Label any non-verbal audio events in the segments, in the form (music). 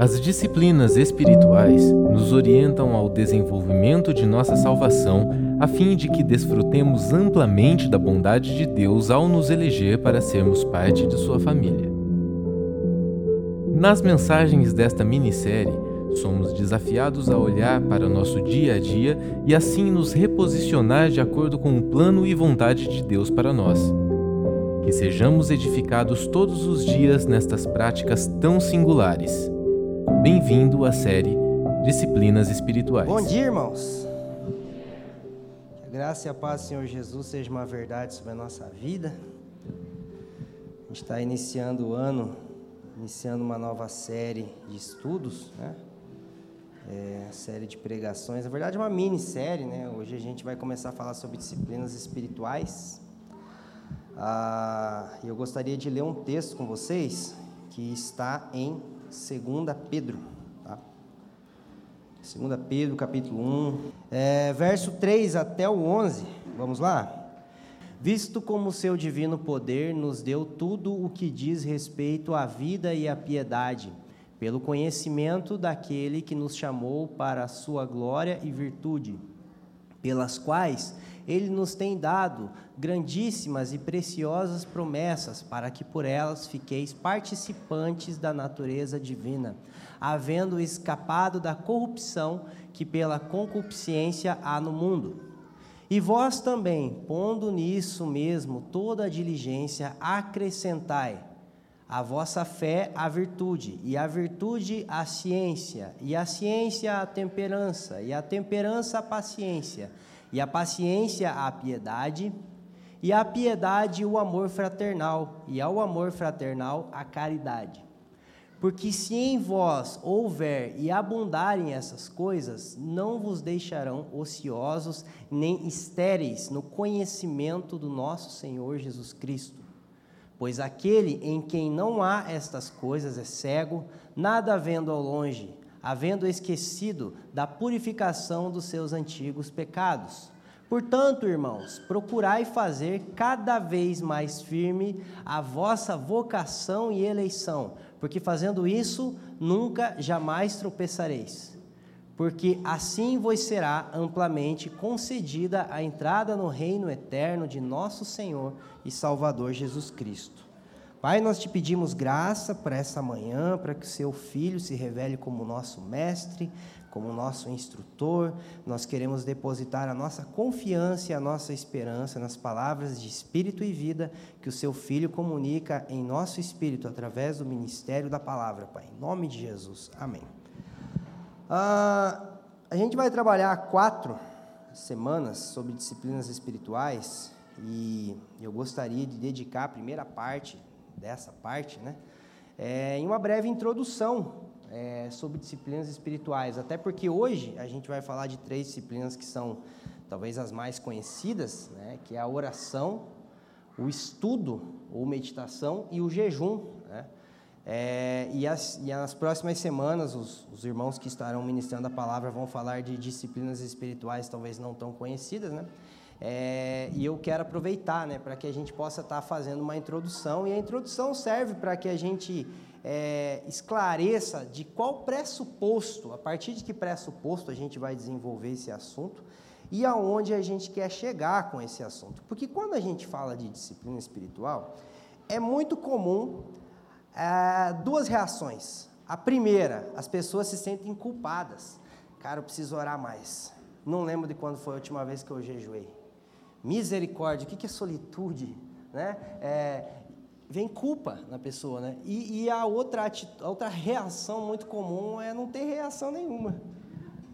As disciplinas espirituais nos orientam ao desenvolvimento de nossa salvação, a fim de que desfrutemos amplamente da bondade de Deus ao nos eleger para sermos parte de sua família. Nas mensagens desta minissérie, somos desafiados a olhar para nosso dia a dia e assim nos reposicionar de acordo com o plano e vontade de Deus para nós. Que sejamos edificados todos os dias nestas práticas tão singulares. Bem-vindo à série Disciplinas Espirituais. Bom dia, irmãos. Que a graça e a paz do Senhor Jesus seja uma verdade sobre a nossa vida. A gente está iniciando o ano, iniciando uma nova série de estudos, né? É, série de pregações, na verdade é uma minissérie, né? Hoje a gente vai começar a falar sobre disciplinas espirituais. Ah, eu gostaria de ler um texto com vocês que está em 2 Pedro. Tá? 2 Pedro, capítulo 1, é, verso 3 até o 11. Vamos lá? Visto como seu divino poder nos deu tudo o que diz respeito à vida e à piedade, pelo conhecimento daquele que nos chamou para a sua glória e virtude, pelas quais ele nos tem dado grandíssimas e preciosas promessas, para que por elas fiqueis participantes da natureza divina, havendo escapado da corrupção que pela concupiscência há no mundo. E vós também, pondo nisso mesmo toda a diligência, acrescentai a vossa fé a virtude, e a virtude a ciência, e a ciência a temperança, e a temperança a paciência, e a paciência a piedade, e a piedade o amor fraternal, e ao amor fraternal a caridade. Porque se em vós houver e abundarem essas coisas, não vos deixarão ociosos nem estéreis no conhecimento do nosso Senhor Jesus Cristo. Pois aquele em quem não há estas coisas é cego, nada vendo ao longe, havendo esquecido da purificação dos seus antigos pecados. Portanto, irmãos, procurai fazer cada vez mais firme a vossa vocação e eleição, porque fazendo isso, nunca jamais tropeçareis. Porque assim vos será amplamente concedida a entrada no reino eterno de nosso Senhor e Salvador Jesus Cristo. Pai, nós te pedimos graça para essa manhã, para que o seu filho se revele como nosso mestre, como nosso instrutor, nós queremos depositar a nossa confiança e a nossa esperança nas palavras de espírito e vida que o seu Filho comunica em nosso espírito através do ministério da palavra, Pai. Em nome de Jesus. Amém. Ah, a gente vai trabalhar quatro semanas sobre disciplinas espirituais e eu gostaria de dedicar a primeira parte dessa parte, né, é, em uma breve introdução é, sobre disciplinas espirituais, até porque hoje a gente vai falar de três disciplinas que são talvez as mais conhecidas, né, que é a oração, o estudo ou meditação e o jejum. Né? É, e, as, e próximas semanas, os, os, irmãos que estarão ministrando a palavra vão falar de disciplinas espirituais talvez não tão conhecidas, né? É, e eu quero aproveitar, né, para que a gente possa estar tá fazendo uma introdução. E a introdução serve para que a gente é, esclareça de qual pressuposto, a partir de que pressuposto a gente vai desenvolver esse assunto e aonde a gente quer chegar com esse assunto. Porque quando a gente fala de disciplina espiritual, é muito comum é, duas reações. A primeira, as pessoas se sentem culpadas. Cara, eu preciso orar mais. Não lembro de quando foi a última vez que eu jejuei. Misericórdia, o que é solitude? Né? É, vem culpa na pessoa, né? E, e a, outra a outra reação muito comum é não ter reação nenhuma,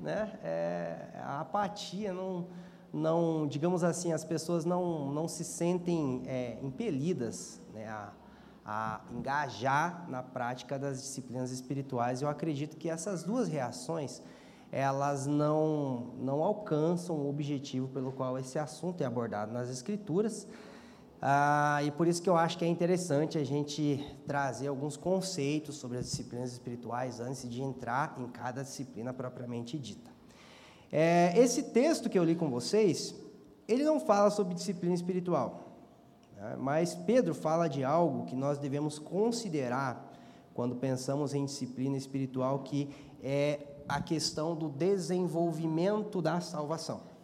né? É, a apatia, não, não, digamos assim, as pessoas não, não se sentem é, impelidas né, a, a engajar na prática das disciplinas espirituais. Eu acredito que essas duas reações elas não, não alcançam o objetivo pelo qual esse assunto é abordado nas Escrituras, ah, e por isso que eu acho que é interessante a gente trazer alguns conceitos sobre as disciplinas espirituais antes de entrar em cada disciplina propriamente dita. É, esse texto que eu li com vocês, ele não fala sobre disciplina espiritual, né? mas Pedro fala de algo que nós devemos considerar quando pensamos em disciplina espiritual, que é a questão do desenvolvimento da salvação.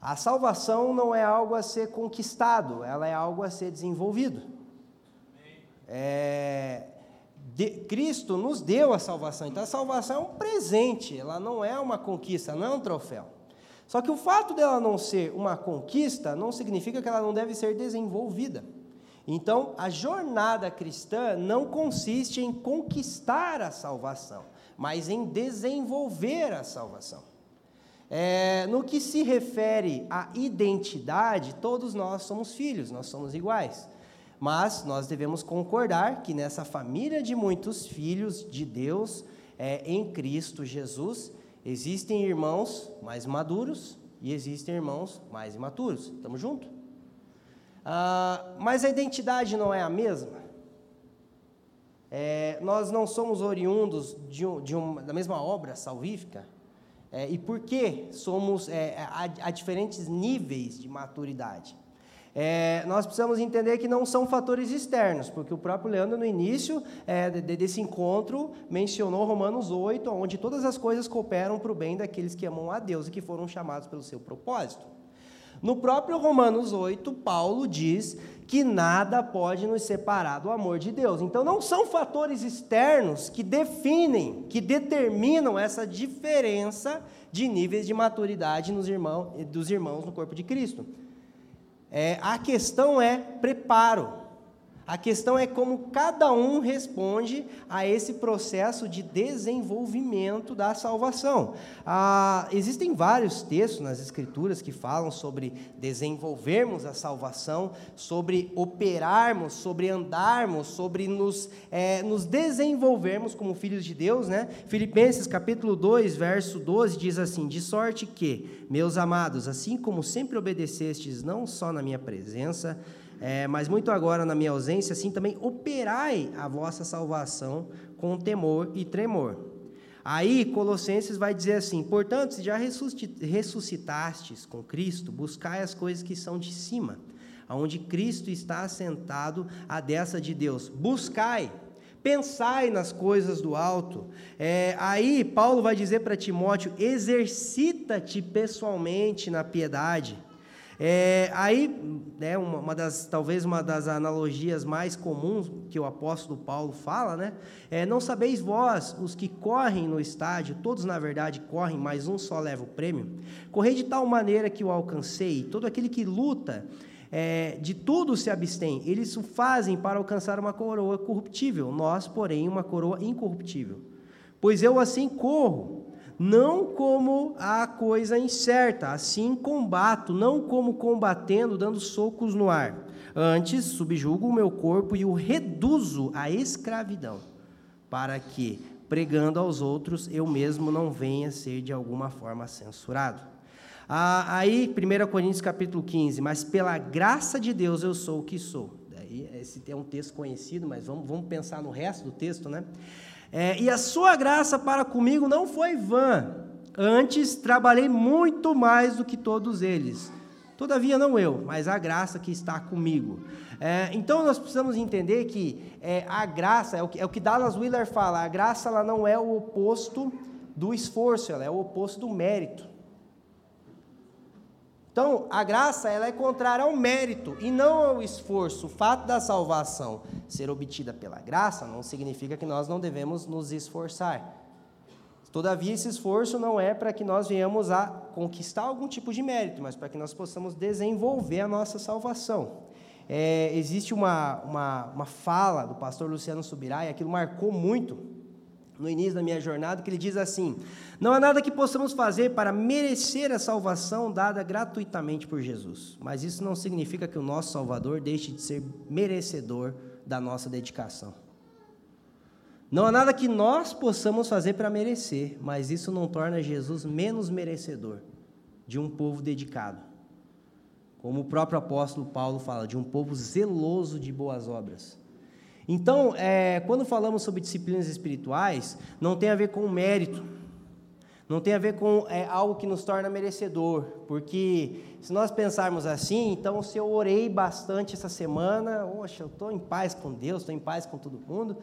A salvação não é algo a ser conquistado, ela é algo a ser desenvolvido. É, de, Cristo nos deu a salvação, então a salvação é um presente, ela não é uma conquista, não é um troféu. Só que o fato dela não ser uma conquista não significa que ela não deve ser desenvolvida. Então, a jornada cristã não consiste em conquistar a salvação, mas em desenvolver a salvação. É, no que se refere à identidade, todos nós somos filhos, nós somos iguais. Mas nós devemos concordar que nessa família de muitos filhos de Deus, é, em Cristo Jesus, existem irmãos mais maduros e existem irmãos mais imaturos. Estamos juntos? Ah, mas a identidade não é a mesma? É, nós não somos oriundos de, um, de uma, da mesma obra salvífica? É, e por que somos é, a, a, diferentes níveis de maturidade? É, nós precisamos entender que não são fatores externos, porque o próprio Leandro, no início é, de, desse encontro, mencionou Romanos 8, onde todas as coisas cooperam para o bem daqueles que amam a Deus e que foram chamados pelo seu propósito. No próprio Romanos 8, Paulo diz que nada pode nos separar do amor de Deus. Então não são fatores externos que definem, que determinam essa diferença de níveis de maturidade nos irmãos, dos irmãos no corpo de Cristo. É, a questão é preparo. A questão é como cada um responde a esse processo de desenvolvimento da salvação. Ah, existem vários textos nas Escrituras que falam sobre desenvolvermos a salvação, sobre operarmos, sobre andarmos, sobre nos, é, nos desenvolvermos como filhos de Deus. Né? Filipenses capítulo 2, verso 12 diz assim: De sorte que, meus amados, assim como sempre obedecestes, não só na minha presença, é, mas muito agora na minha ausência, assim também operai a vossa salvação com temor e tremor. Aí Colossenses vai dizer assim: portanto, se já ressuscitastes com Cristo, buscai as coisas que são de cima, aonde Cristo está assentado à destra de Deus. Buscai, pensai nas coisas do alto. É, aí Paulo vai dizer para Timóteo: exercita-te pessoalmente na piedade é, aí, né, uma, uma, das, talvez uma das analogias mais comuns que o apóstolo Paulo fala, né, é, não sabeis vós, os que correm no estádio, todos na verdade correm, mas um só leva o prêmio, correi de tal maneira que o alcancei, todo aquele que luta, é, de tudo se abstém, eles o fazem para alcançar uma coroa corruptível, nós, porém, uma coroa incorruptível. Pois eu assim corro, não como a coisa incerta, assim combato, não como combatendo, dando socos no ar. Antes, subjugo o meu corpo e o reduzo à escravidão, para que, pregando aos outros, eu mesmo não venha ser de alguma forma censurado. Ah, aí, 1 Coríntios capítulo 15, mas pela graça de Deus eu sou o que sou. Daí, esse é um texto conhecido, mas vamos, vamos pensar no resto do texto, né? É, e a sua graça para comigo não foi vã. Antes trabalhei muito mais do que todos eles. Todavia, não eu, mas a graça que está comigo. É, então, nós precisamos entender que é, a graça, é o que, é o que Dallas Wheeler fala, a graça ela não é o oposto do esforço, ela é o oposto do mérito. Então, a graça ela é contrária ao mérito e não ao esforço. O fato da salvação ser obtida pela graça não significa que nós não devemos nos esforçar. Todavia, esse esforço não é para que nós venhamos a conquistar algum tipo de mérito, mas para que nós possamos desenvolver a nossa salvação. É, existe uma, uma, uma fala do pastor Luciano Subirá, e aquilo marcou muito no início da minha jornada, que ele diz assim: Não há nada que possamos fazer para merecer a salvação dada gratuitamente por Jesus, mas isso não significa que o nosso Salvador deixe de ser merecedor da nossa dedicação. Não há nada que nós possamos fazer para merecer, mas isso não torna Jesus menos merecedor de um povo dedicado. Como o próprio apóstolo Paulo fala, de um povo zeloso de boas obras. Então, é, quando falamos sobre disciplinas espirituais, não tem a ver com mérito, não tem a ver com é, algo que nos torna merecedor, porque se nós pensarmos assim, então se eu orei bastante essa semana, oxa, eu estou em paz com Deus, estou em paz com todo mundo,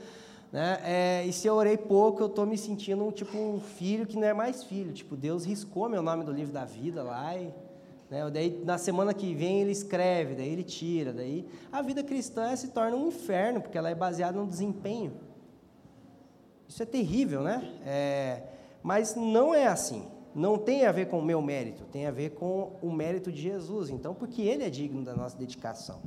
Né? É, e se eu orei pouco, eu estou me sentindo tipo um filho que não é mais filho. Tipo, Deus riscou meu nome do livro da vida lá e né? Daí, na semana que vem, ele escreve, daí ele tira. Daí, a vida cristã se torna um inferno, porque ela é baseada no desempenho. Isso é terrível, né? É, mas não é assim. Não tem a ver com o meu mérito, tem a ver com o mérito de Jesus. Então, porque Ele é digno da nossa dedicação.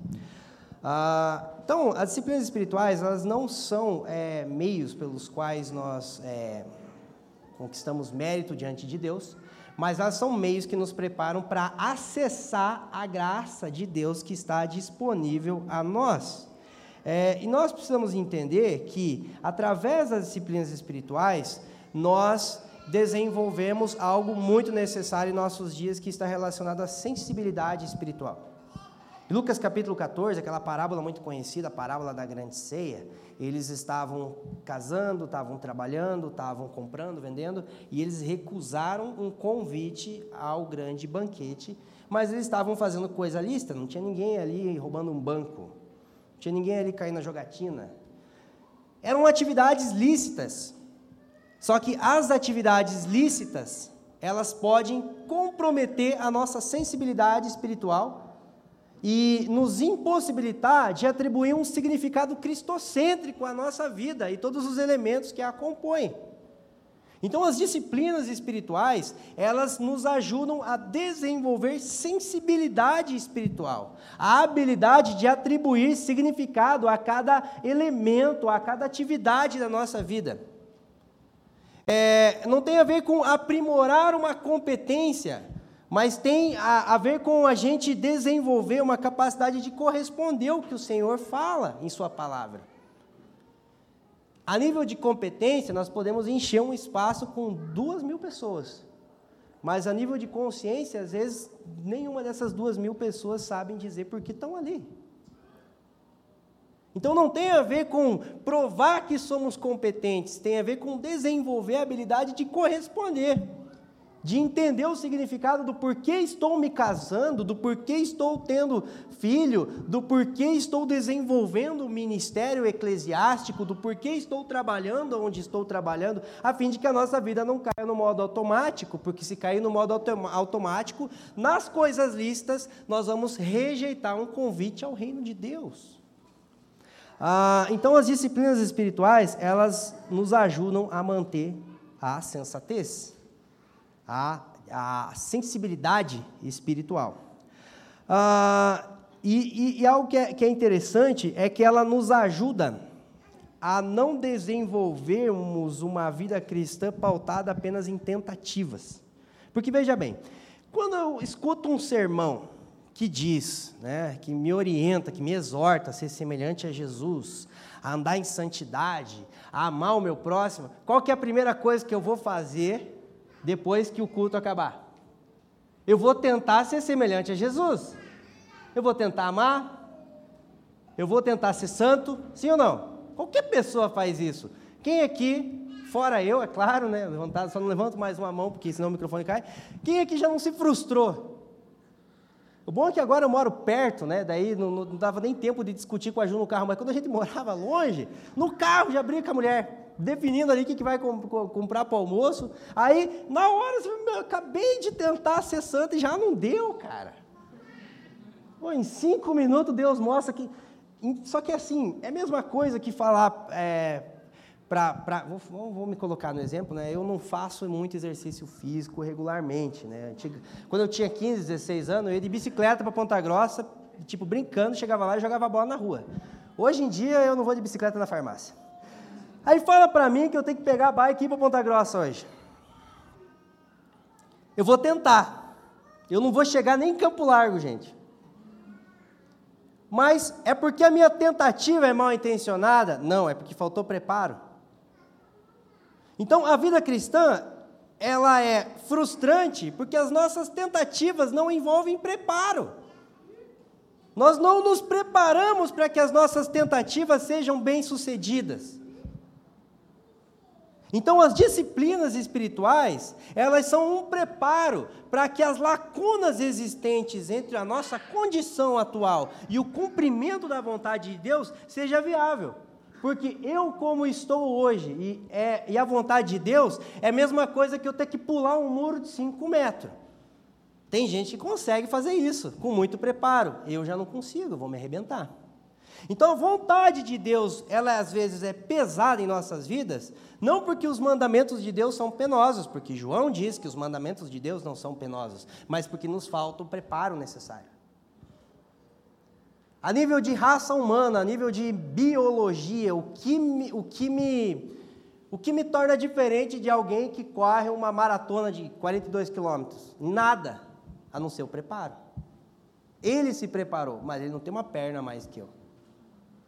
Ah, então, as disciplinas espirituais, elas não são é, meios pelos quais nós é, conquistamos mérito diante de Deus, mas elas são meios que nos preparam para acessar a graça de Deus que está disponível a nós. É, e nós precisamos entender que, através das disciplinas espirituais, nós desenvolvemos algo muito necessário em nossos dias que está relacionado à sensibilidade espiritual. Em Lucas capítulo 14, aquela parábola muito conhecida, a parábola da grande ceia, eles estavam casando, estavam trabalhando, estavam comprando, vendendo, e eles recusaram um convite ao grande banquete, mas eles estavam fazendo coisa lista, não tinha ninguém ali roubando um banco, não tinha ninguém ali caindo na jogatina. Eram atividades lícitas. Só que as atividades lícitas, elas podem comprometer a nossa sensibilidade espiritual e nos impossibilitar de atribuir um significado cristocêntrico à nossa vida e todos os elementos que a compõem. Então, as disciplinas espirituais, elas nos ajudam a desenvolver sensibilidade espiritual, a habilidade de atribuir significado a cada elemento, a cada atividade da nossa vida. É, não tem a ver com aprimorar uma competência, mas tem a, a, ver com a gente desenvolver uma capacidade de corresponder ao que o Senhor fala em Sua palavra. A nível de competência, nós podemos encher um espaço com duas mil pessoas, mas a nível de consciência, às vezes, nenhuma dessas duas mil pessoas sabem dizer por que estão ali. Então não tem a ver com provar que somos competentes, tem a ver com desenvolver a habilidade de corresponder de entender o significado do porquê estou me casando, do porquê estou tendo filho, do porquê estou desenvolvendo o ministério eclesiástico, do porquê estou trabalhando onde estou trabalhando, a fim de que a nossa vida não caia no modo automático, porque se cair no modo automático, nas coisas listas, nós vamos rejeitar um convite ao reino de Deus. Ah, então, as disciplinas espirituais, elas nos ajudam a manter a sensatez a, a sensibilidade espiritual. Ah, e, e, e, algo que é, que é interessante é que ela nos ajuda a não desenvolvermos uma vida cristã pautada apenas em tentativas. Porque veja bem, quando eu escuto um sermão que diz, né, que me orienta, que me exorta a ser semelhante a Jesus, a andar em santidade, a amar o meu próximo, qual que é a primeira coisa que eu vou fazer depois que o culto acabar. Eu vou tentar ser semelhante a Jesus. Eu vou tentar amar. Eu vou tentar ser santo. Sim ou não? Qualquer pessoa faz isso. Quem aqui, fora eu, é claro, né? Levantado, só não levanto mais uma mão, porque senão o microfone cai. Quem aqui já não se frustrou? O bom é que agora eu moro perto, né? Daí não, não dava nem tempo de discutir com a Ju no carro, mas quando a gente (laughs) morava longe, no carro já briga com a mulher definindo ali o que, vai comp comprar para o almoço. Aí, na hora, eu acabei de tentar ser santo e já não deu, cara. Pô, em cinco minutos Deus mostra que. Só que assim, é a mesma coisa que falar. É, pra, pra, vou, vou, me colocar no exemplo, né? Eu não faço muito exercício físico regularmente, né? Quando eu tinha 15, 16 anos, eu ia de bicicleta para Ponta Grossa, tipo, brincando, chegava lá e jogava bola na rua. Hoje em dia eu não vou de bicicleta na farmácia. Aí fala para mim que eu tenho que pegar a bike e ir para Ponta Grossa hoje. Eu vou tentar. Eu não vou chegar nem em Campo Largo, gente. Mas é porque a minha tentativa é mal intencionada? Não, é porque faltou preparo. Então, a vida cristã, ela é frustrante porque as nossas tentativas não envolvem preparo. Nós não nos preparamos para que as nossas tentativas sejam bem-sucedidas. Então, as disciplinas espirituais, elas são um preparo para que as lacunas existentes entre a nossa condição atual e o cumprimento da vontade de Deus seja viável. Porque eu, como estou hoje, e, é, e a vontade de Deus, é a mesma coisa que eu ter que pular um muro de 5 metros. Tem gente que consegue fazer isso, com muito preparo. Eu já não consigo, vou me arrebentar. Então a vontade de Deus, ela às vezes é pesada em nossas vidas, não porque os mandamentos de Deus são penosos, porque João diz que os mandamentos de Deus não são penosos, mas porque nos falta o preparo necessário. A nível de raça humana, a nível de biologia, o que me, o que me, o que me torna diferente de alguém que corre uma maratona de 42 quilômetros? Nada, a não ser o preparo. Ele se preparou, mas ele não tem uma perna mais que eu.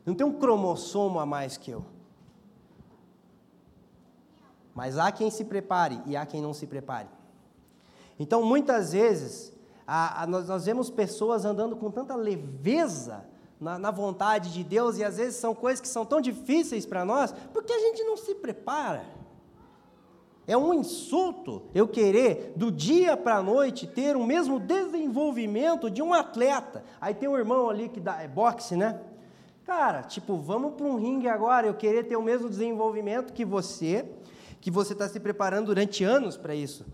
Não tem um cromossomo a mais que eu. Mas há quem se prepare e há quem não se prepare. Então, muitas vezes, a, a, nós, nós, vemos pessoas andando com tanta leveza na, na, vontade de Deus, e às vezes são coisas que são tão difíceis para nós, porque a gente não se prepara. É um insulto eu querer, do dia para a noite, ter o mesmo desenvolvimento de um atleta. Aí tem um irmão ali que dá, é boxe, né? Cara, tipo, vamos para um ringue agora, eu querer ter o mesmo desenvolvimento que você, que você está se preparando durante anos para isso.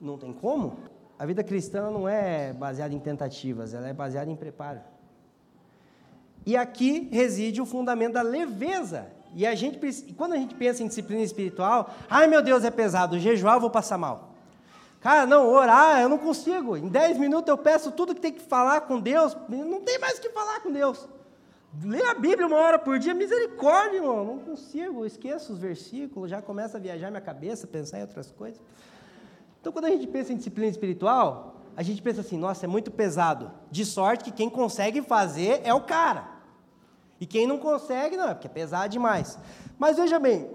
Não tem como? A vida cristã não é baseada em tentativas, ela é baseada em preparo. E aqui reside o fundamento da leveza. E a gente, quando a gente pensa em disciplina espiritual, ai meu Deus, é pesado, jejuar eu vou passar mal. Cara, não, orar eu não consigo. Em 10 minutos eu peço tudo que tem que falar com Deus, não tem mais o que falar com Deus. Lê a Bíblia uma hora por dia, misericórdia, irmão. Não consigo, esqueço os versículos, já começa a viajar minha cabeça, pensar em outras coisas. Então, quando a gente pensa em disciplina espiritual, a gente pensa assim: nossa, é muito pesado. De sorte que quem consegue fazer é o cara. E quem não consegue, não, é porque é pesado demais. Mas veja bem,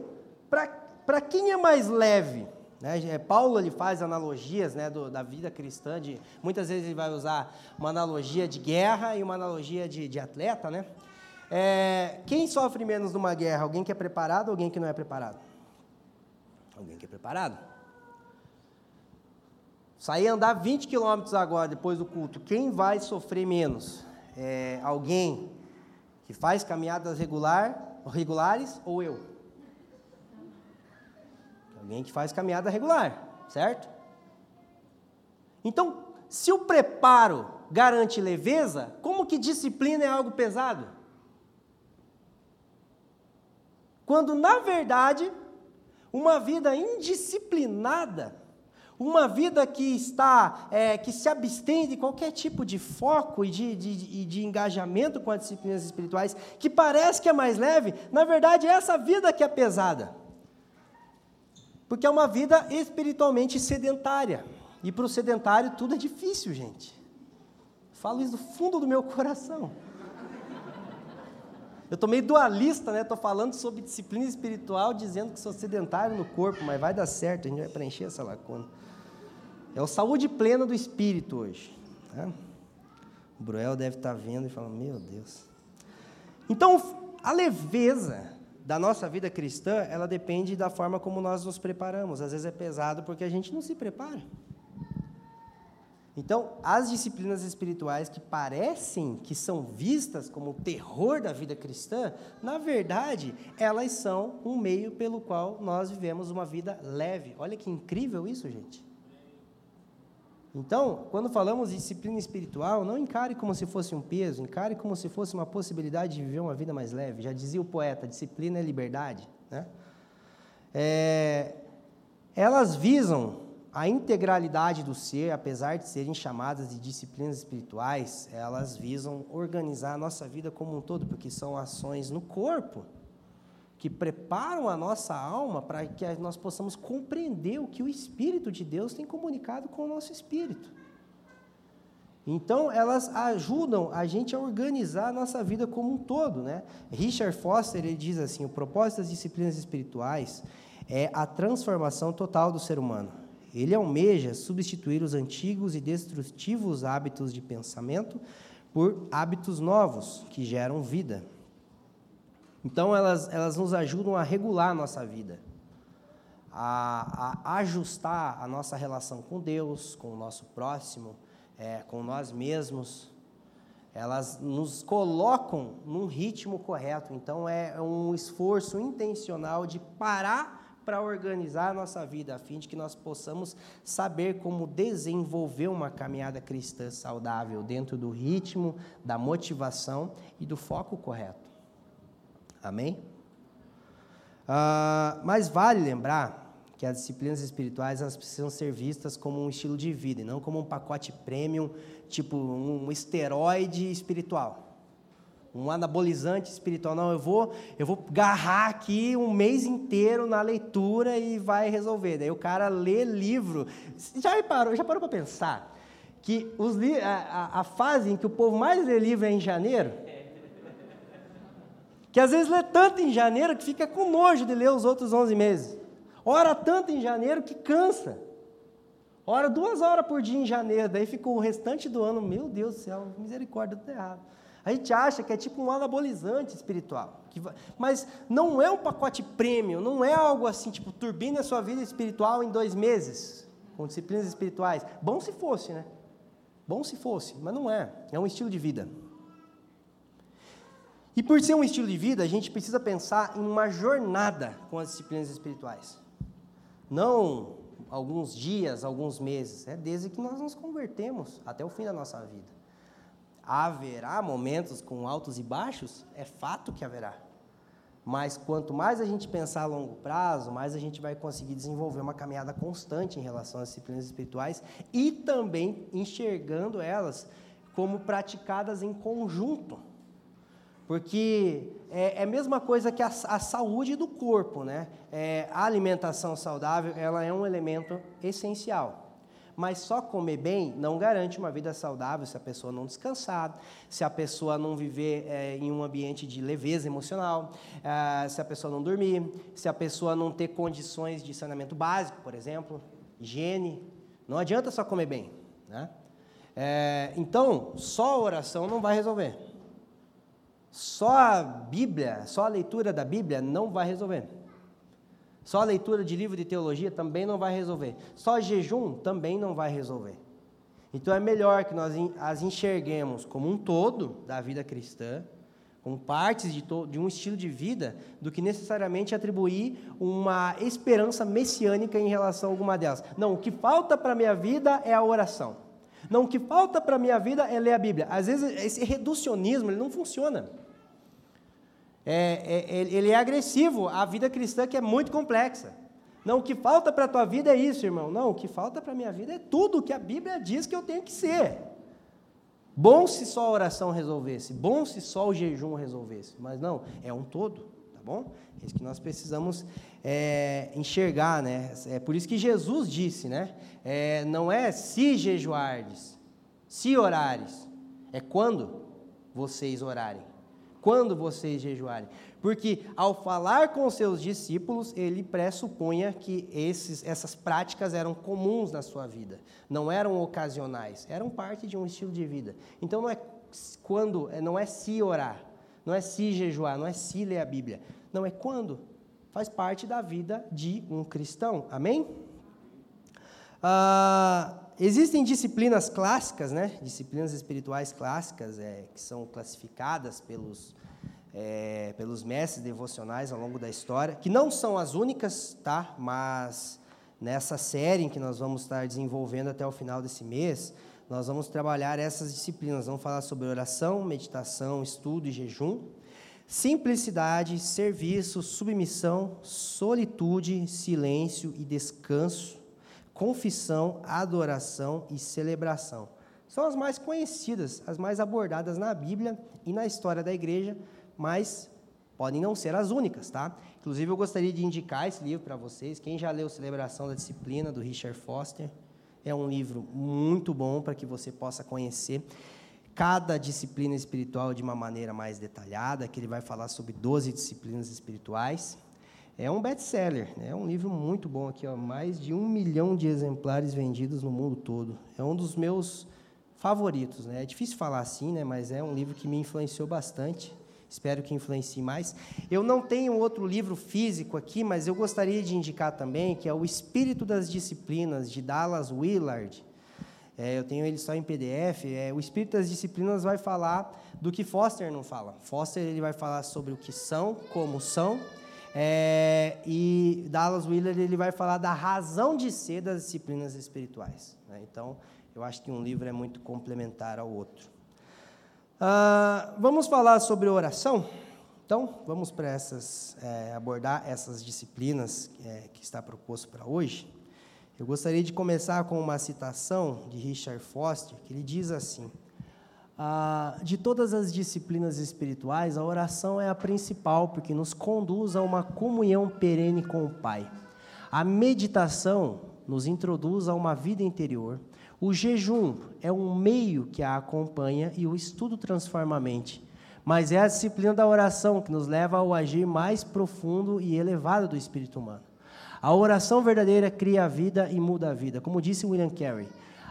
para quem é mais leve, né, é, Paulo ele faz analogias né, do, da vida cristã, de, muitas vezes ele vai usar uma analogia de guerra e uma analogia de, de atleta, né? É, quem sofre menos numa guerra? Alguém que é preparado ou alguém que não é preparado? Alguém que é preparado. Sair andar 20 quilômetros agora, depois do culto, quem vai sofrer menos? É alguém que faz caminhadas regular, regulares ou eu? Alguém que faz caminhada regular, certo? Então, se o preparo garante leveza, como que disciplina é algo pesado? Quando, na verdade, uma vida indisciplinada, uma vida que está, é, que se abstém de qualquer tipo de foco e de, de, de engajamento com as disciplinas espirituais, que parece que é mais leve, na verdade é essa vida que é pesada. Porque é uma vida espiritualmente sedentária. E para o sedentário tudo é difícil, gente. Falo isso do fundo do meu coração. Eu estou meio dualista, né? Estou falando sobre disciplina espiritual, dizendo que sou sedentário no corpo, mas vai dar certo, a gente vai preencher essa lacuna. É o saúde plena do espírito hoje. Tá? O Bruel deve estar tá vendo e falando, meu Deus. Então, a leveza da nossa vida cristã, ela depende da forma como nós nos preparamos. Às vezes é pesado porque a gente não se prepara. Então, as disciplinas espirituais que parecem que são vistas como o terror da vida cristã, na verdade, elas são um meio pelo qual nós vivemos uma vida leve. Olha que incrível isso, gente. Então, quando falamos de disciplina espiritual, não encare como se fosse um peso, encare como se fosse uma possibilidade de viver uma vida mais leve. Já dizia o poeta: disciplina é liberdade. Né? É, elas visam a integralidade do ser, apesar de serem chamadas de disciplinas espirituais, elas visam organizar a nossa vida como um todo, porque são ações no corpo que preparam a nossa alma para que nós possamos compreender o que o Espírito de Deus tem comunicado com o nosso espírito. Então, elas ajudam a gente a organizar a nossa vida como um todo. Né? Richard Foster ele diz assim: o propósito das disciplinas espirituais é a transformação total do ser humano. Ele almeja substituir os antigos e destrutivos hábitos de pensamento por hábitos novos que geram vida. Então, elas, elas nos ajudam a regular a nossa vida, a, a ajustar a nossa relação com Deus, com o nosso próximo, é, com nós mesmos. elas nos colocam num ritmo correto. Então é um esforço intencional de parar para organizar a nossa vida, a fim de que nós possamos saber como desenvolver uma caminhada cristã saudável dentro do ritmo, da motivação e do foco correto. Amém? Ah, mas vale lembrar que as disciplinas espirituais elas precisam ser vistas como um estilo de vida e não como um pacote premium, tipo um esteroide espiritual um anabolizante espiritual. Não, eu vou, eu vou garrar aqui um mês inteiro na leitura e vai resolver. Daí o cara lê livro. Já parou, já parou para pensar que os a, a, fase em que o povo mais lê livro é em janeiro? Que às vezes lê tanto em janeiro que fica com nojo de ler os outros 11 meses. Ora tanto em janeiro que cansa. Ora duas horas por dia em janeiro, daí ficou o restante do ano, meu Deus do céu, misericórdia, tudo errado. A gente acha que é tipo um anabolizante espiritual. Vai, mas não é um pacote prêmio, não é algo assim, tipo, turbine a sua vida espiritual em dois meses, com disciplinas espirituais. Bom se fosse, né? Bom se fosse, mas não é. É um estilo de vida. E por ser um estilo de vida, a gente precisa pensar em uma jornada com as disciplinas espirituais. Não alguns dias, alguns meses. É desde que nós nos convertemos até o fim da nossa vida. Haverá momentos com altos e baixos? É fato que haverá. Mas quanto mais a gente pensar a longo prazo, mais a gente vai conseguir desenvolver uma caminhada constante em relação às disciplinas espirituais e também enxergando elas como praticadas em conjunto. Porque é, é a mesma coisa que a, a saúde do corpo, né? É, a alimentação saudável, ela é um elemento essencial. Mas só comer bem não garante uma vida saudável se a pessoa não descansar, se a pessoa não viver é, em um ambiente de leveza emocional, é, se a pessoa não dormir, se a pessoa não ter condições de saneamento básico, por exemplo, higiene. Não adianta só comer bem. Né? É, então, só a oração não vai resolver. Só a Bíblia, só a leitura da Bíblia não vai resolver. Só a leitura de livro de teologia também não vai resolver. Só jejum também não vai resolver. Então é melhor que nós as enxerguemos como um todo da vida cristã, como partes de, de, um estilo de vida, do que necessariamente atribuir uma esperança messiânica em relação a alguma delas. Não, o que falta para a minha vida é a oração. Não, o que falta para a minha vida é ler a Bíblia. Às vezes esse reducionismo ele não funciona. É, é, ele é agressivo à vida cristã que é muito complexa. Não, o que falta para a tua vida é isso, irmão. Não, o que falta para a minha vida é tudo o que a Bíblia diz que eu tenho que ser. Bom se só a oração resolvesse, bom se só o jejum resolvesse, mas não, é um todo, tá bom? É isso que nós precisamos é, enxergar, né? É por isso que Jesus disse, né? É, não é se jejuardes, se orares, é quando vocês orarem quando vocês jejuarem. Porque ao falar com seus discípulos, ele pressupunha que esses, essas práticas eram comuns na sua vida, não eram ocasionais, eram parte de um estilo de vida. Então não é quando, não é se orar, não é se jejuar, não é se ler a Bíblia. Não é quando. Faz parte da vida de um cristão. Amém? Ah, Existem disciplinas clássicas, né? disciplinas espirituais clássicas, é, que são classificadas pelos, é, pelos mestres devocionais ao longo da história, que não são as únicas, tá? mas nessa série em que nós vamos estar desenvolvendo até o final desse mês, nós vamos trabalhar essas disciplinas. Vamos falar sobre oração, meditação, estudo e jejum, simplicidade, serviço, submissão, solitude, silêncio e descanso confissão, adoração e celebração. São as mais conhecidas, as mais abordadas na Bíblia e na história da igreja, mas podem não ser as únicas, tá? Inclusive, eu gostaria de indicar esse livro para vocês. Quem já leu Celebração da Disciplina, do Richard Foster, é um livro muito bom para que você possa conhecer cada disciplina espiritual de uma maneira mais detalhada, que ele vai falar sobre 12 disciplinas espirituais. É um best-seller, né? é um livro muito bom aqui, ó, mais de um milhão de exemplares vendidos no mundo todo. É um dos meus favoritos. Né? É difícil falar assim, né? mas é um livro que me influenciou bastante. Espero que influencie mais. Eu não tenho outro livro físico aqui, mas eu gostaria de indicar também, que é O Espírito das Disciplinas, de Dallas Willard. É, eu tenho ele só em PDF. É, o Espírito das Disciplinas vai falar do que Foster não fala. Foster ele vai falar sobre o que são, como são, é, e Dallas Wheeler ele vai falar da razão de ser das disciplinas espirituais. Né? Então, eu acho que um livro é muito complementar ao outro. Ah, vamos falar sobre oração? Então, vamos para essas, é, abordar essas disciplinas é, que está proposto para hoje. Eu gostaria de começar com uma citação de Richard Foster, que ele diz assim: ah, De todas as disciplinas espirituais, a oração é a principal, porque nos conduz a uma comunhão perene com o Pai. A meditação nos introduz a uma vida interior. O jejum é um meio que a acompanha e o estudo transforma a mente. Mas é a disciplina da oração que nos leva ao agir mais profundo e elevado do espírito humano. A oração verdadeira cria a vida e muda a vida. Como disse William Carey,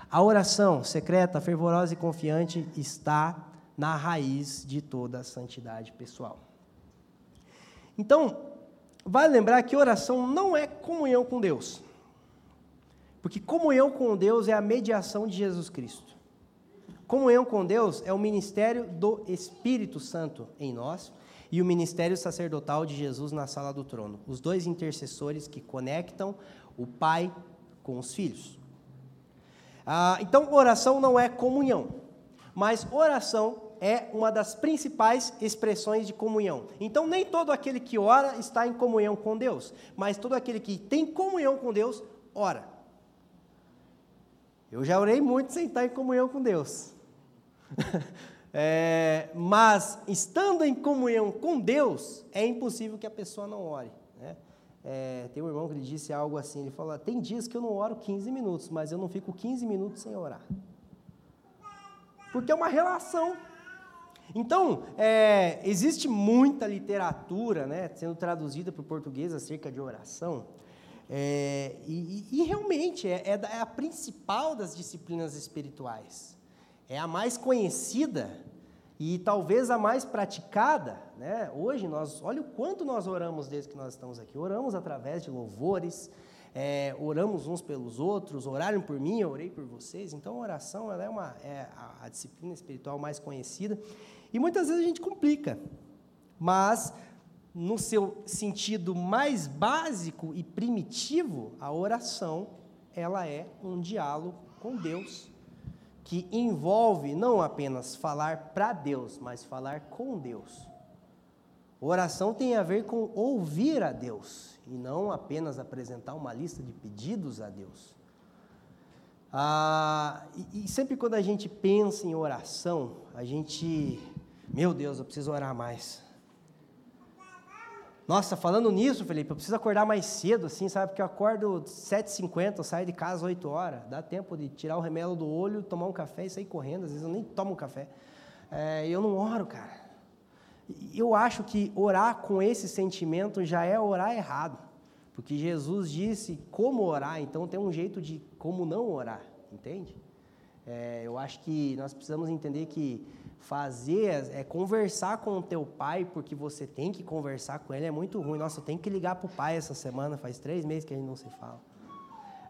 a oração secreta, fervorosa e confiante está na raiz de toda a santidade pessoal. Então, vale lembrar que oração não é comunhão com Deus. Porque comunhão com Deus é a mediação de Jesus Cristo. Comunhão com Deus é o ministério do Espírito Santo em nós, e o ministério sacerdotal de Jesus na sala do trono. Os dois intercessores que conectam o Pai com os filhos. Ah, então, oração não é comunhão, mas oração é uma das principais expressões de comunhão. Então, nem todo aquele que ora está em comunhão com Deus, mas todo aquele que tem comunhão com Deus, ora. Eu já orei muito sem estar em comunhão com Deus. (laughs) É, mas, estando em comunhão com Deus, é impossível que a pessoa não ore. Né? É, tem um irmão que ele disse algo assim: ele falou, tem dias que eu não oro 15 minutos, mas eu não fico 15 minutos sem orar. Porque é uma relação. Então, é, existe muita literatura né, sendo traduzida para o português acerca de oração. É, e, e, realmente é, é, é a principal das disciplinas espirituais é a mais conhecida e talvez a mais praticada, né? Hoje nós, olha o quanto nós oramos desde que nós estamos aqui. Oramos através de louvores, é, oramos uns pelos outros, oraram por mim, eu orei por vocês. Então, a oração é, uma, é a, a disciplina espiritual mais conhecida e muitas vezes a gente complica, mas no seu sentido mais básico e primitivo, a oração ela é um diálogo com Deus que envolve não apenas falar para Deus, mas falar com Deus. Oração tem a ver com ouvir a Deus e não apenas apresentar uma lista de pedidos a Deus. Ah, e, e sempre quando a gente pensa em oração, a gente, meu Deus, eu preciso orar mais. Nossa, falando nisso, Felipe, eu preciso acordar mais cedo, assim, sabe? Porque eu acordo 7h50, eu saio de casa 8 horas. Dá tempo de tirar o remelo do olho, tomar um café e sair correndo. Às vezes eu nem tomo um café. É, eu não oro, cara. Eu acho que orar com esse sentimento já é orar errado. Porque Jesus disse como orar, então tem um jeito de como não orar, entende? É, eu acho que nós precisamos entender que fazer é conversar com o teu pai, porque você tem que conversar com ele, é muito ruim. Nossa, eu tenho que ligar para o pai essa semana, faz três meses que a gente não se fala.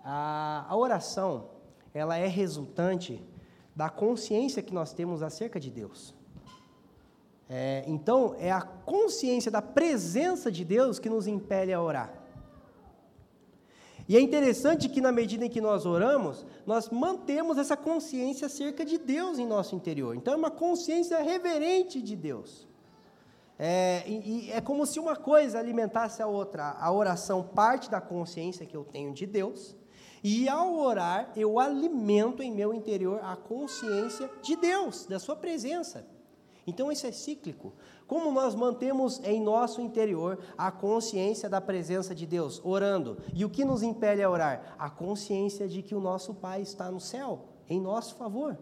A, a oração, ela é resultante da consciência que nós temos acerca de Deus. É, então, é a consciência da presença de Deus que nos impele a orar. E é interessante que, na medida em que nós oramos, nós mantemos essa consciência acerca de Deus em nosso interior. Então, é uma consciência reverente de Deus. É, e, é como se uma coisa alimentasse a outra. A oração parte da consciência que eu tenho de Deus, e ao orar, eu alimento em meu interior a consciência de Deus, da Sua presença. Então, isso é cíclico. Como nós mantemos em nosso interior a consciência da presença de Deus, orando? E o que nos impele a orar? A consciência de que o nosso Pai está no céu, em nosso favor.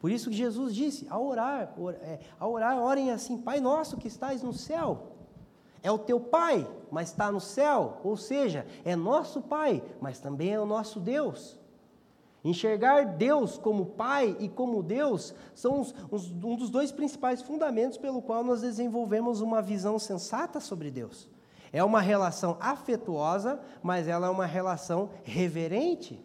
Por isso que Jesus disse: ao orar, or, é, ao orar, orem assim, Pai nosso que estás no céu. É o teu Pai, mas está no céu, ou seja, é nosso Pai, mas também é o nosso Deus. Enxergar Deus como Pai e como Deus são um dos dois principais fundamentos pelo qual nós desenvolvemos uma visão sensata sobre Deus. É uma relação afetuosa, mas ela é uma relação reverente.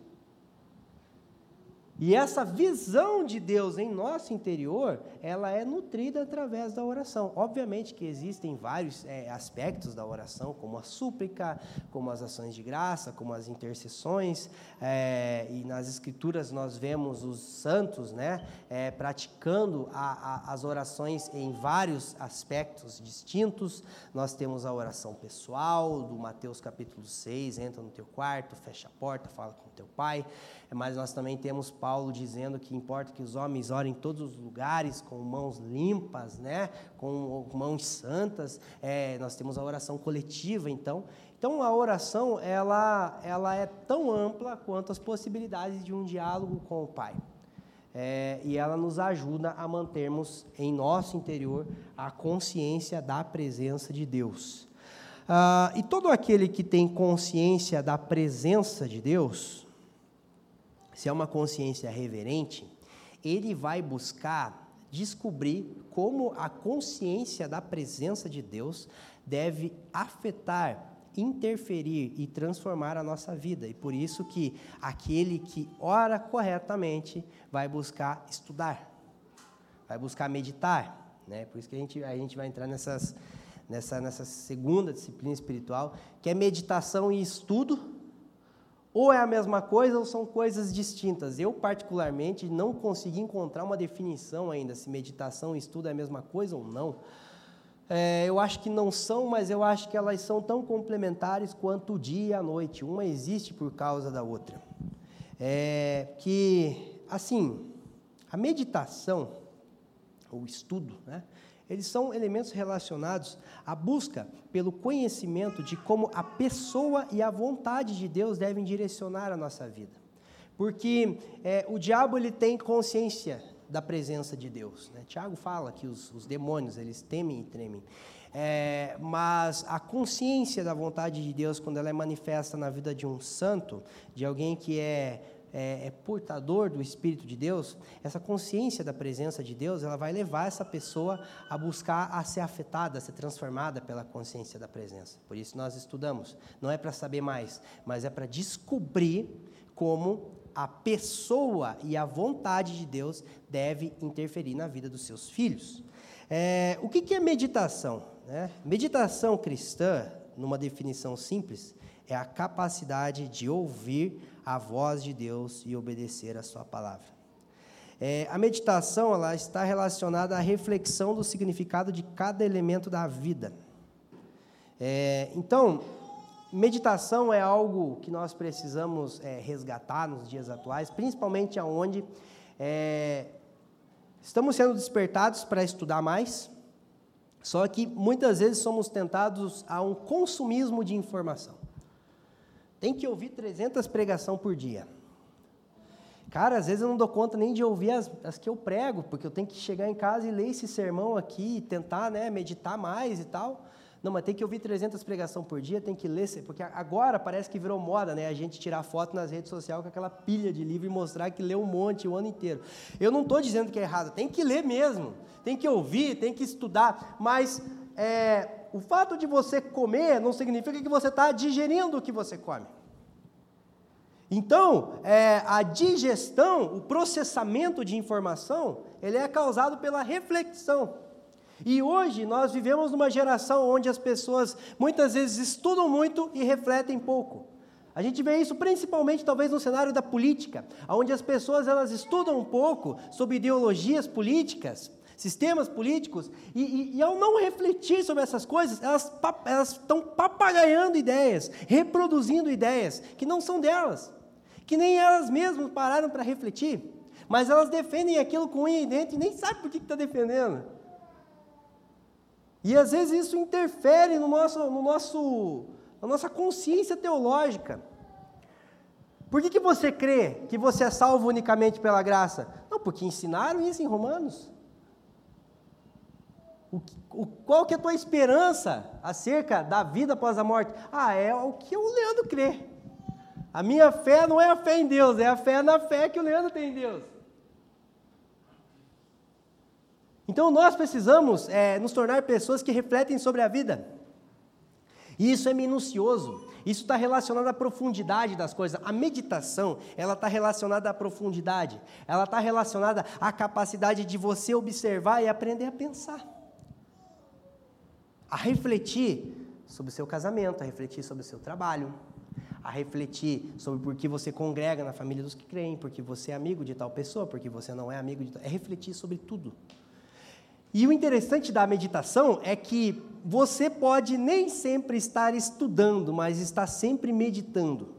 E essa visão de Deus em nosso interior, ela é nutrida através da oração. Obviamente que existem vários é, aspectos da oração, como a súplica, como as ações de graça, como as intercessões. É, e nas Escrituras nós vemos os santos, né, é, praticando a, a, as orações em vários aspectos distintos. Nós temos a oração pessoal, do Mateus capítulo 6, entra no teu quarto, fecha a porta, fala com teu pai. Mas nós também temos Paulo dizendo que importa que os homens orem em todos os lugares, com mãos limpas, né? com mãos santas. É, nós temos a oração coletiva, então. Então, a oração ela, ela é tão ampla quanto as possibilidades de um diálogo com o Pai. É, e ela nos ajuda a mantermos em nosso interior a consciência da presença de Deus. Ah, e todo aquele que tem consciência da presença de Deus, se é uma consciência reverente, ele vai buscar descobrir como a consciência da presença de Deus deve afetar, interferir e transformar a nossa vida. E por isso que aquele que ora corretamente vai buscar estudar, vai buscar meditar, né? Por isso que a gente, a gente vai entrar nessas, nessa, nessa segunda disciplina espiritual, que é meditação e estudo ou é a mesma coisa ou são coisas distintas. Eu, particularmente, não consegui encontrar uma definição ainda se meditação e estudo é a mesma coisa ou não. É, eu acho que não são, mas eu acho que elas são tão complementares quanto o dia e a noite. Uma existe por causa da outra. É, que, assim, a meditação, o estudo, né, eles são elementos relacionados à busca pelo conhecimento de como a pessoa e a vontade de Deus devem direcionar a nossa vida. Porque é, o diabo ele tem consciência da presença de Deus. Né? Tiago fala que os, os, demônios eles temem e tremem. É, mas a consciência da vontade de Deus, quando ela é manifesta na vida de um santo, de alguém que é é, é, portador do Espírito de Deus, essa consciência da presença de Deus, ela vai levar essa pessoa a buscar a ser afetada, a ser transformada pela consciência da presença. Por isso nós estudamos. Não é para saber mais, mas é para descobrir como a pessoa e a vontade de Deus deve interferir na vida dos seus filhos. É, o que, que é meditação? Né? Meditação cristã, numa definição simples, é a capacidade de ouvir a voz de Deus e obedecer a sua palavra. É, a meditação ela está relacionada à reflexão do significado de cada elemento da vida. É, então, meditação é algo que nós precisamos é, resgatar nos dias atuais, principalmente aonde é, estamos sendo despertados para estudar mais, só que muitas vezes somos tentados a um consumismo de informação. Tem que ouvir 300 pregação por dia. Cara, às vezes eu não dou conta nem de ouvir as, as, que eu prego, porque eu tenho que chegar em casa e ler esse sermão aqui, tentar né, meditar mais e tal. Não, mas tem que ouvir 300 pregação por dia, tem que ler, porque agora parece que virou moda, né? A gente tirar foto nas redes sociais com aquela pilha de livro e mostrar que leu um monte o ano inteiro. Eu não estou dizendo que é errado, tem que ler mesmo, tem que ouvir, tem que estudar, mas é, o fato de você comer não significa que você está digerindo o que você come. Então, é, a digestão, o processamento de informação, ele é causado pela reflexão. E hoje nós vivemos numa geração onde as pessoas muitas vezes estudam muito e refletem pouco. A gente vê isso principalmente talvez no cenário da política, onde as pessoas elas estudam um pouco sobre ideologias políticas, sistemas políticos, e, e, e, ao não refletir sobre essas coisas, elas, elas estão papagaiando ideias, reproduzindo ideias que não são delas, que nem elas mesmas pararam para refletir, mas elas defendem aquilo com unha e dente e nem sabem por que está defendendo. E às vezes isso interfere no nosso, no nosso, na nossa consciência teológica. Por que, que você crê que você é salvo unicamente pela graça? Não, porque ensinaram isso em Romanos. O, o, qual que é a tua esperança acerca da vida após a morte? Ah, é o que o Leandro crê. A minha fé não é a fé em Deus, é a fé na fé que o Leandro tem em Deus. Então nós precisamos é, nos tornar pessoas que refletem sobre a vida. E isso é minucioso. Isso está relacionado à profundidade das coisas. A meditação, ela está relacionada à profundidade. Ela está relacionada à capacidade de você observar e aprender a pensar. A refletir sobre o seu casamento, a refletir sobre o seu trabalho, a refletir sobre por que você congrega na família dos que creem, porque você é amigo de tal pessoa, porque você não é amigo de tal. É refletir sobre tudo. E o interessante da meditação é que você pode nem sempre estar estudando, mas está sempre meditando.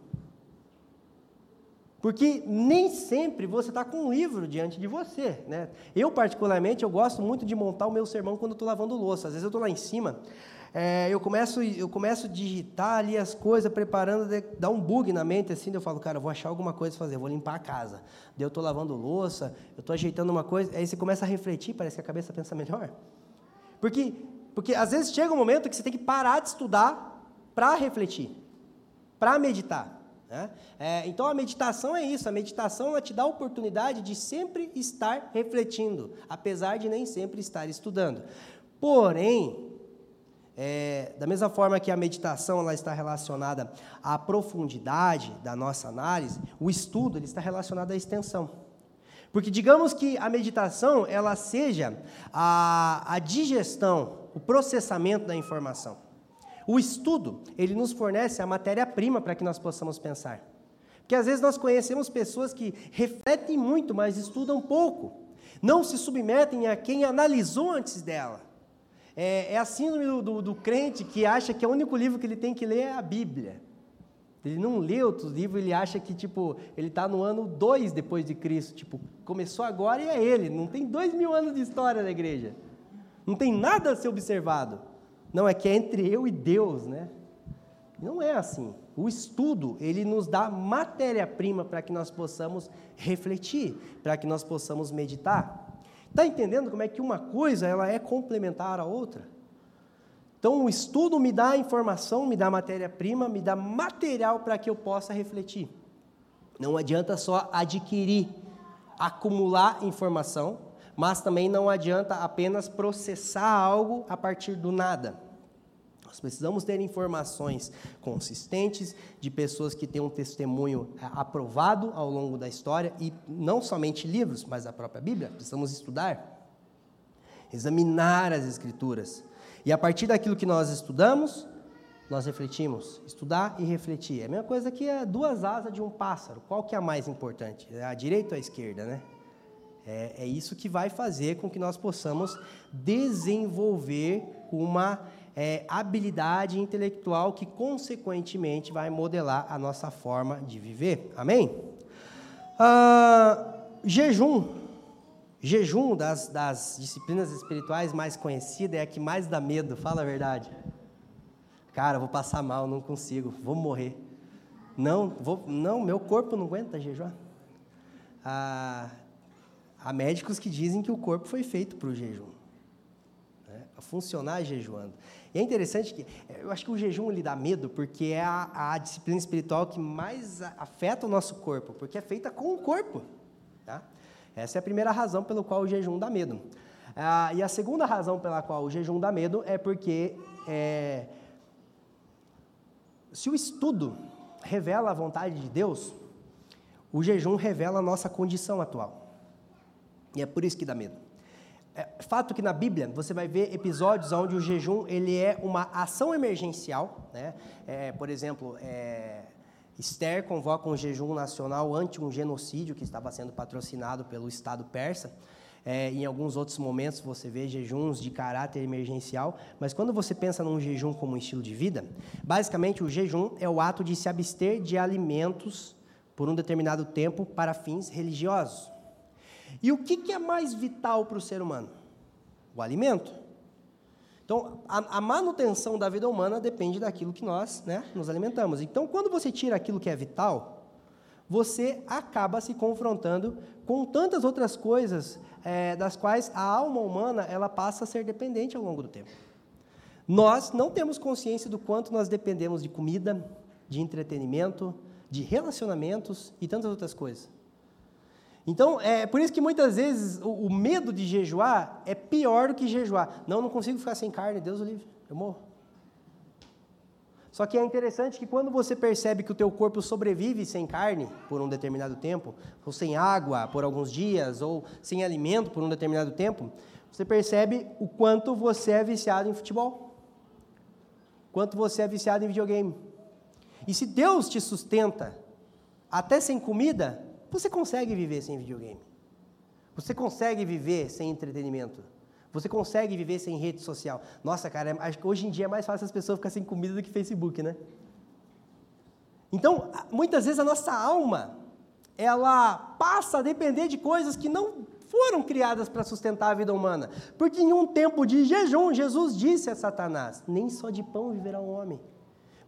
Porque nem sempre você está com um livro diante de você. Né? Eu, particularmente, eu gosto muito de montar o meu sermão quando estou lavando louça. Às vezes eu estou lá em cima, é, eu, começo, eu começo a digitar ali as coisas, preparando, dá um bug na mente, assim, eu falo, cara, eu vou achar alguma coisa para fazer, vou limpar a casa. Daí eu estou lavando louça, eu estou ajeitando uma coisa, aí você começa a refletir, parece que a cabeça pensa melhor. Porque, porque às vezes chega um momento que você tem que parar de estudar para refletir, para meditar. Né? É, então a meditação é isso, a meditação ela te dá a oportunidade de sempre estar refletindo, apesar de nem sempre estar estudando. Porém, é, da mesma forma que a meditação ela está relacionada à profundidade da nossa análise, o estudo ele está relacionado à extensão. Porque digamos que a meditação ela seja a, a digestão, o processamento da informação. O estudo ele nos fornece a matéria-prima para que nós possamos pensar. Porque às vezes nós conhecemos pessoas que refletem muito, mas estudam pouco. Não se submetem a quem analisou antes dela. É, é a síndrome do, do, do, crente que acha que o único livro que ele tem que ler é a Bíblia. Ele não lê outros livros, ele acha que, tipo, ele está no ano 2 depois de Cristo. Tipo, começou agora e é ele. Não tem dois mil anos de história na igreja. Não tem nada a ser observado. Não, é que é entre eu e Deus, né? Não é assim. O estudo, ele nos dá matéria-prima para que nós possamos refletir, para que nós possamos meditar. Está entendendo como é que uma coisa ela é complementar à outra? Então, o estudo me dá informação, me dá matéria-prima, me dá material para que eu possa refletir. Não adianta só adquirir, acumular informação, mas também não adianta apenas processar algo a partir do nada. Nós precisamos ter informações consistentes de pessoas que têm um testemunho é, aprovado ao longo da história e não somente livros, mas a própria Bíblia. Precisamos estudar, examinar as Escrituras. E a partir daquilo que nós estudamos, nós refletimos. Estudar e refletir. É a mesma coisa que duas asas de um pássaro. Qual que é a mais importante? É a direita ou a esquerda, né? É, é isso que vai fazer com que nós possamos desenvolver uma é, habilidade intelectual que, consequentemente, vai modelar a nossa forma de viver. Amém? Ah, jejum. Jejum, das, das disciplinas espirituais mais conhecida, é a que mais dá medo, fala a verdade. Cara, vou passar mal, não consigo, vou morrer. Não, vou, não, meu corpo não aguenta jejuar. Ah, há médicos que dizem que o corpo foi feito para o jejum, né, a funcionar jejuando. E é interessante que eu acho que o jejum lhe dá medo porque é a, a disciplina espiritual que mais afeta o nosso corpo, porque é feita com o corpo. Tá? Essa é a primeira razão pelo qual o jejum dá medo. Ah, e a segunda razão pela qual o jejum dá medo é porque é, se o estudo revela a vontade de Deus, o jejum revela a nossa condição atual. E é por isso que dá medo. É fato que na Bíblia você vai ver episódios onde o jejum ele é uma ação emergencial, né? É, por exemplo, é, Esther convoca um jejum nacional ante um genocídio que estava sendo patrocinado pelo Estado persa. É, em alguns outros momentos você vê jejuns de caráter emergencial, mas quando você pensa num jejum como um estilo de vida, basicamente o jejum é o ato de se abster de alimentos por um determinado tempo para fins religiosos. E o que, que é mais vital para o ser humano? O alimento. Então, a, a, manutenção da vida humana depende daquilo que nós né, nos alimentamos. Então, quando você tira aquilo que é vital, você acaba se confrontando com tantas outras coisas é, das quais a alma humana ela passa a ser dependente ao longo do tempo. Nós não temos consciência do quanto nós dependemos de comida, de entretenimento, de relacionamentos e tantas outras coisas. Então, é por isso que muitas vezes o, o, medo de jejuar é pior do que jejuar. Não, não consigo ficar sem carne, Deus o livre, eu morro. Só que é interessante que quando você percebe que o teu corpo sobrevive sem carne por um determinado tempo, ou sem água por alguns dias, ou sem alimento por um determinado tempo, você percebe o quanto você é viciado em futebol, quanto você é viciado em videogame. E se Deus te sustenta até sem comida, você consegue viver sem videogame. Você consegue viver sem entretenimento. Você consegue viver sem rede social. Nossa, cara, acho que hoje em dia é mais fácil as pessoas ficarem sem comida do que Facebook, né? Então, muitas vezes a nossa alma, ela passa a depender de coisas que não foram criadas para sustentar a vida humana. Porque em um tempo de jejum, Jesus disse a Satanás: Nem só de pão viverá o homem,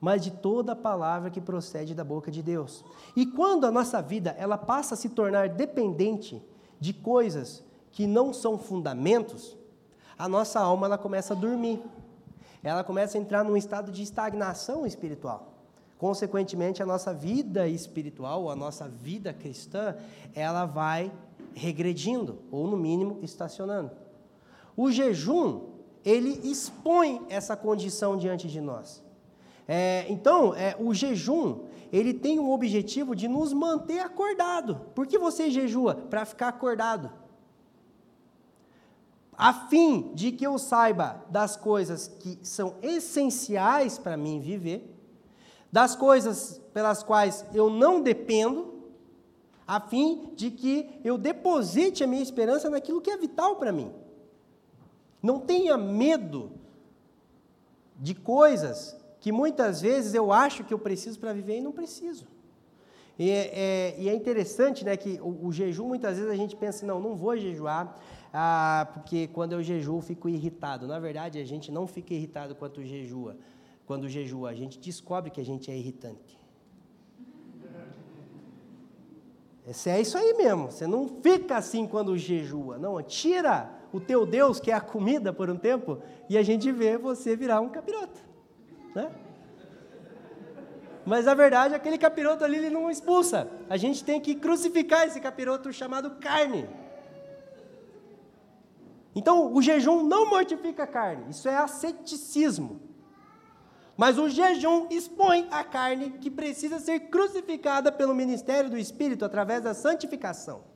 mas de toda a palavra que procede da boca de Deus. E quando a nossa vida ela passa a se tornar dependente de coisas que não são fundamentos, a nossa alma ela começa a dormir. Ela começa a entrar num estado de estagnação espiritual. Consequentemente, a nossa vida espiritual, a nossa vida cristã, ela vai regredindo, ou no mínimo estacionando. O jejum, ele expõe essa condição diante de nós. É, então, é, o jejum, ele tem um objetivo de nos manter acordado. Por que você jejua? Para ficar acordado a fim de que eu saiba das coisas que são essenciais para mim viver, das coisas pelas quais eu não dependo, a fim de que eu deposite a minha esperança naquilo que é vital para mim. Não tenha medo de coisas que muitas vezes eu acho que eu preciso para viver e não preciso. E é, é, e é interessante né, que o, o, jejum, muitas vezes a gente pensa, não, não vou jejuar, ah, porque quando eu jejuo fico irritado. Na verdade, a gente não fica irritado quando jejua. Quando jejua, a gente descobre que a gente é irritante. Esse é isso aí mesmo. Você não fica assim quando jejua. Não, tira o teu Deus, que é a comida, por um tempo, e a gente vê você virar um capiroto. Né? Mas a verdade, aquele capiroto ali ele não expulsa. A gente tem que crucificar esse capiroto chamado carne. Então, o jejum não mortifica a carne, isso é asceticismo. Mas o jejum expõe a carne que precisa ser crucificada pelo ministério do Espírito através da santificação.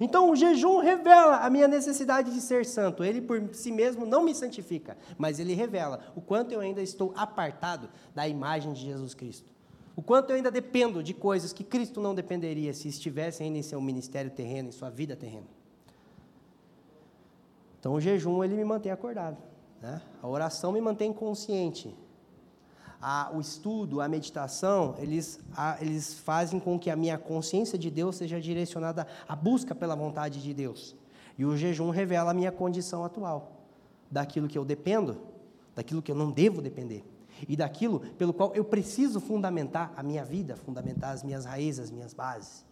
Então, o jejum revela a minha necessidade de ser santo. Ele por si mesmo não me santifica, mas ele revela o quanto eu ainda estou apartado da imagem de Jesus Cristo. O quanto eu ainda dependo de coisas que Cristo não dependeria se estivesse ainda em seu ministério terreno, em sua vida terrena. Então o jejum ele me mantém acordado. Né? A oração me mantém consciente. A, o estudo, a meditação, eles, a, eles fazem com que a minha consciência de Deus seja direcionada à busca pela vontade de Deus. E o jejum revela a minha condição atual, daquilo que eu dependo, daquilo que eu não devo depender, e daquilo pelo qual eu preciso fundamentar a minha vida, fundamentar as minhas raízes, as minhas bases.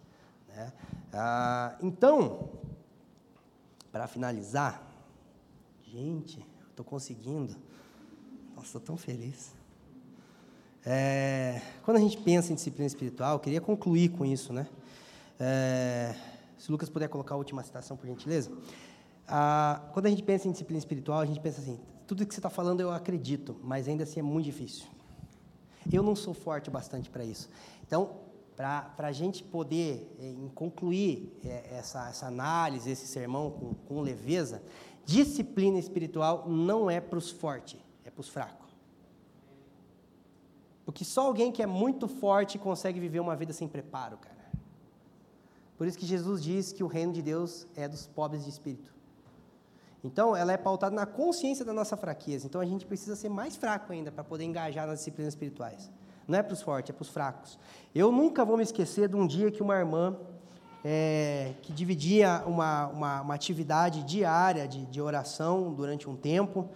Né? Ah, então, para finalizar, Gente, estou conseguindo. Nossa, estou tão feliz. É, quando a gente pensa em disciplina espiritual, eu queria concluir com isso, né? É, se o Lucas puder colocar a última citação, por gentileza. Ah, quando a gente pensa em disciplina espiritual, a gente pensa assim: tudo que você está falando eu acredito, mas ainda assim é muito difícil. Eu não sou forte bastante para isso. Então, para a gente poder é, concluir é, essa, essa análise, esse sermão com, com leveza, Disciplina espiritual não é para os fortes, é para os fracos. Porque só alguém que é muito forte consegue viver uma vida sem preparo, cara. Por isso que Jesus diz que o reino de Deus é dos pobres de espírito. Então, ela é pautada na consciência da nossa fraqueza. Então, a gente precisa ser mais fraco ainda para poder engajar nas disciplinas espirituais. Não é para os fortes, é para os fracos. Eu nunca vou me esquecer de um dia que uma irmã é, que dividia uma, uma, uma, atividade diária de, de oração durante um tempo.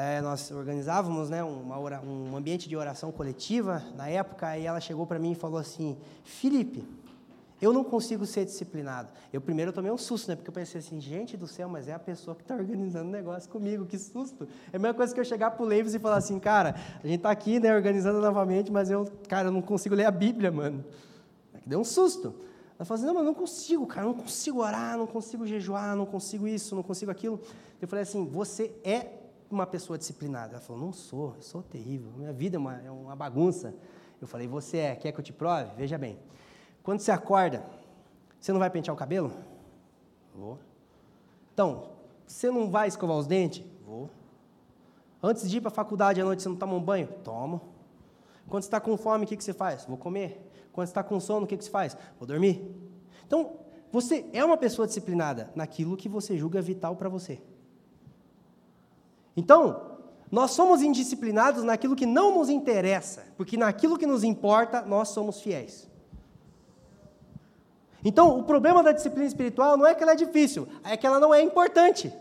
É, nós organizávamos né, uma, um ambiente de oração coletiva na época, e ela chegou para mim e falou assim: Felipe, eu não consigo ser disciplinado. Eu primeiro tomei um susto, né? Porque eu pensei assim, gente do céu, mas é a pessoa que está organizando o negócio comigo, que susto. É a mesma coisa que eu chegar para o Leives e falar assim, cara, a gente está aqui, né, organizando novamente, mas eu, cara, eu não consigo ler a Bíblia, mano. Deu um susto. Ela falou assim, não, mas não consigo, cara, não consigo orar, não consigo jejuar, não consigo isso, não consigo aquilo. Eu falei assim, você é uma pessoa disciplinada? Ela falou: Não sou, eu sou terrível. Minha vida é uma, é uma bagunça. Eu falei: Você é, quer que eu te prove? Veja bem. Quando você acorda, você não vai pentear o cabelo? Vou. Então, você não vai escovar os dentes? Vou. Antes de ir para a faculdade à noite, você não toma um banho? Tomo. Quando você está com fome, o que, que você faz? Vou comer. Quando você está com sono, o que, que você faz? Vou dormir. Então, você é uma pessoa disciplinada naquilo que você julga vital para você. Então, nós somos indisciplinados naquilo que não nos interessa, porque naquilo que nos importa, nós somos fiéis. Então, o problema da disciplina espiritual não é que ela é difícil, é que ela não é importante.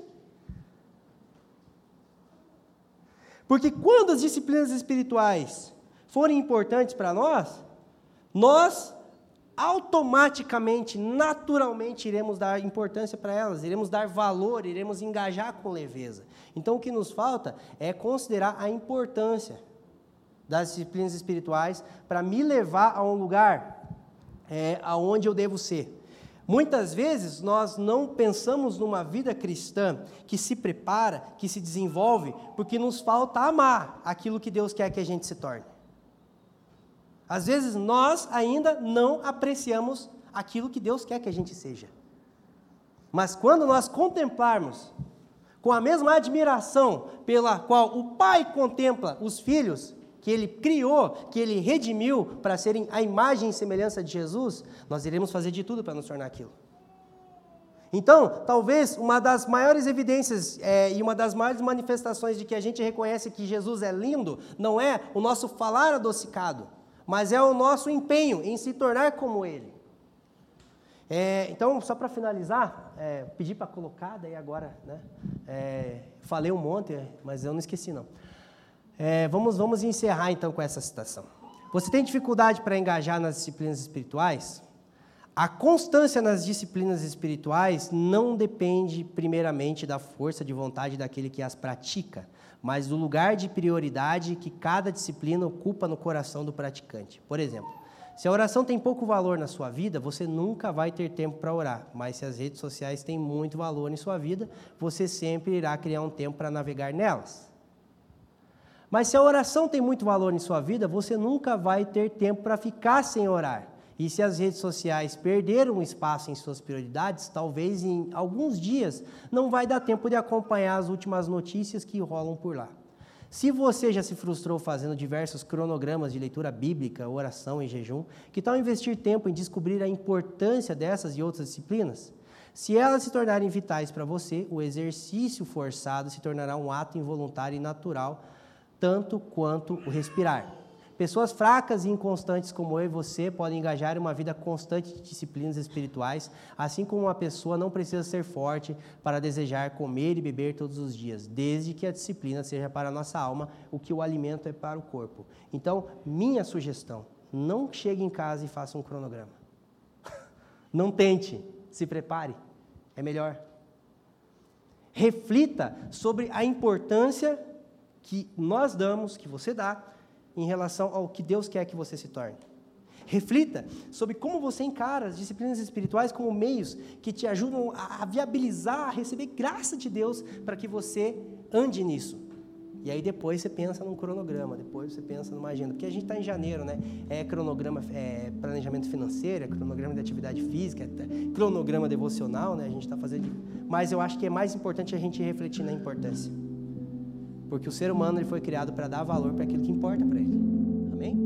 Porque quando as disciplinas espirituais forem importantes para nós, nós automaticamente, naturalmente iremos dar importância para elas, iremos dar valor, iremos engajar com leveza. Então o que nos falta é considerar a importância das disciplinas espirituais para me levar a um lugar é, aonde eu devo ser. Muitas vezes nós não pensamos numa vida cristã que se prepara, que se desenvolve, porque nos falta amar aquilo que Deus quer que a gente se torne. Às vezes nós ainda não apreciamos aquilo que Deus quer que a gente seja. Mas quando nós contemplarmos com a mesma admiração pela qual o pai contempla os filhos, que ele criou, que ele redimiu para serem a imagem e semelhança de Jesus, nós iremos fazer de tudo para nos tornar aquilo. Então, talvez uma das maiores evidências é, e uma das maiores manifestações de que a gente reconhece que Jesus é lindo, não é o nosso falar adocicado, mas é o nosso empenho em se tornar como Ele. É, então, só para finalizar, é, pedi para colocar, daí agora, né? É, falei um monte, mas eu não esqueci não. É, vamos, vamos encerrar então com essa citação. Você tem dificuldade para engajar nas disciplinas espirituais? A constância nas disciplinas espirituais não depende, primeiramente, da força de vontade daquele que as pratica, mas do lugar de prioridade que cada disciplina ocupa no coração do praticante. Por exemplo, se a oração tem pouco valor na sua vida, você nunca vai ter tempo para orar. Mas se as redes sociais têm muito valor em sua vida, você sempre irá criar um tempo para navegar nelas. Mas se a oração tem muito valor em sua vida, você nunca vai ter tempo para ficar sem orar. E se as redes sociais perderam espaço em suas prioridades, talvez em alguns dias não vai dar tempo de acompanhar as últimas notícias que rolam por lá. Se você já se frustrou fazendo diversos cronogramas de leitura bíblica, oração e jejum, que tal investir tempo em descobrir a importância dessas e outras disciplinas? Se elas se tornarem vitais para você, o exercício forçado se tornará um ato involuntário e natural tanto quanto o respirar. Pessoas fracas e inconstantes como eu e você podem engajar em uma vida constante de disciplinas espirituais, assim como uma pessoa não precisa ser forte para desejar comer e beber todos os dias, desde que a disciplina seja para a nossa alma o que o alimento é para o corpo. Então, minha sugestão: não chegue em casa e faça um cronograma. (laughs) Não tente, se prepare, é melhor. Reflita sobre a importância que nós damos, que você dá, em relação ao que Deus quer que você se torne. Reflita sobre como você encara as disciplinas espirituais como meios que te ajudam a viabilizar, a receber graça de Deus para que você ande nisso. E aí depois você pensa num cronograma, depois você pensa numa agenda. Porque a gente está em janeiro, né? É cronograma, é planejamento financeiro, é cronograma de atividade física, é cronograma devocional, né? A gente está fazendo. Mas eu acho que é mais importante a gente refletir na importância. Porque o ser humano ele foi criado para dar valor para aquilo que importa para ele. Amém?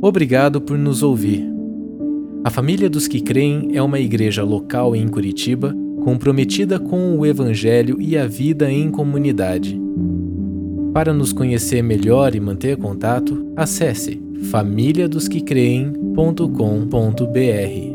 Obrigado por nos ouvir. A Família dos que Creem é uma igreja local em Curitiba comprometida com o Evangelho e a vida em comunidade. Para nos conhecer melhor e manter contato, acesse famíliadosquecreem.com.br.